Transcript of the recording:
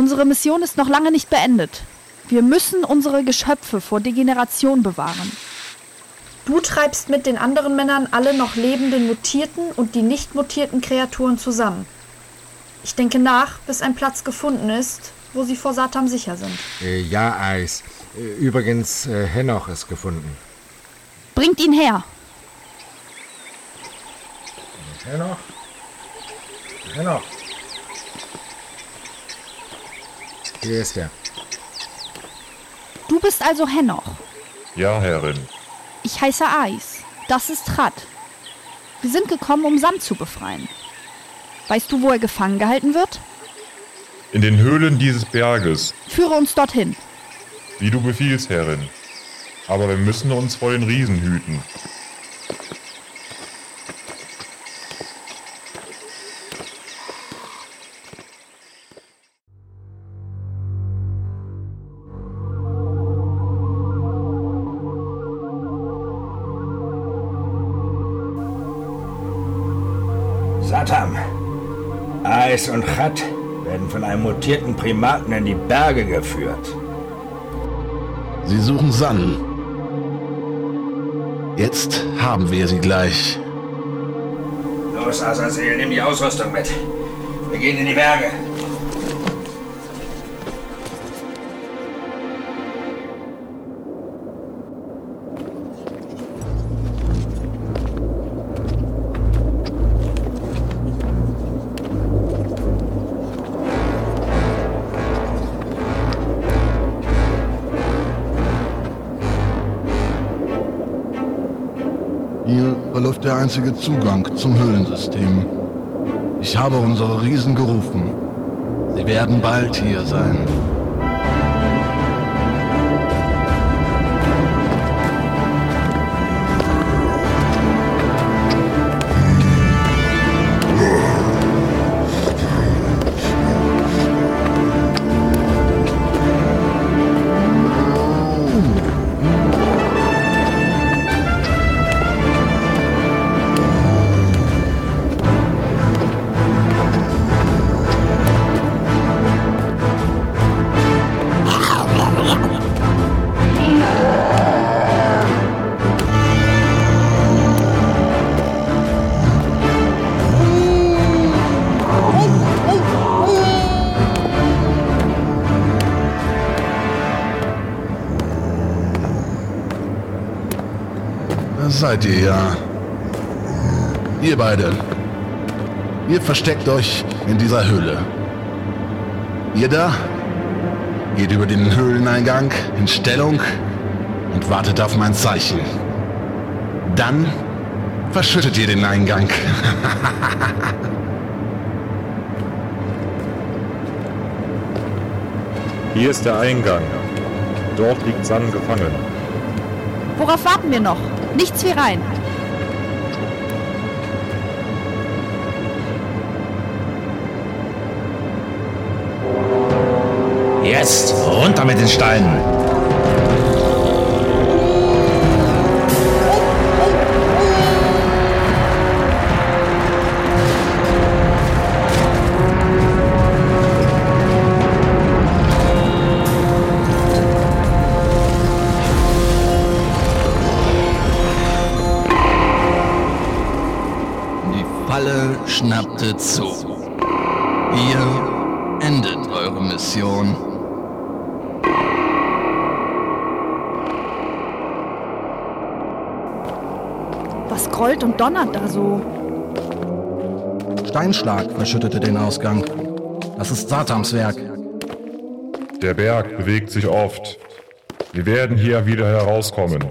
Unsere Mission ist noch lange nicht beendet. Wir müssen unsere Geschöpfe vor Degeneration bewahren. Du treibst mit den anderen Männern alle noch lebenden mutierten und die nicht mutierten Kreaturen zusammen. Ich denke nach, bis ein Platz gefunden ist, wo sie vor Satan sicher sind. Äh, ja, Eis. Äh, übrigens, äh, Henoch ist gefunden. Bringt ihn her. Henoch? Henoch? Hier ist er. Du bist also Henoch. Ja, Herrin. Ich heiße Ais. Das ist Rat. Wir sind gekommen, um Sam zu befreien. Weißt du, wo er gefangen gehalten wird? In den Höhlen dieses Berges. Führe uns dorthin. Wie du befiehlst, Herrin. Aber wir müssen uns vor den Riesen hüten. Satam, Ais und Chat werden von einem mutierten Primaten in die Berge geführt. Sie suchen San. Jetzt haben wir sie gleich. Los, Azazel, nimm die Ausrüstung mit. Wir gehen in die Berge. Hier verläuft der einzige Zugang zum Höhlensystem. Ich habe unsere Riesen gerufen. Sie werden bald hier sein. Das seid ihr ja. Ihr beide. Ihr versteckt euch in dieser Höhle. Ihr da geht über den Höhleneingang in Stellung und wartet auf mein Zeichen. Dann verschüttet ihr den Eingang. Hier ist der Eingang. Dort liegt San gefangen. Worauf warten wir noch? Nichts wie rein. Jetzt runter mit den Steinen. Schnappte zu. Hier endet eure Mission. Was grollt und donnert da so? Steinschlag verschüttete den Ausgang. Das ist Satams Werk. Der Berg bewegt sich oft. Wir werden hier wieder herauskommen.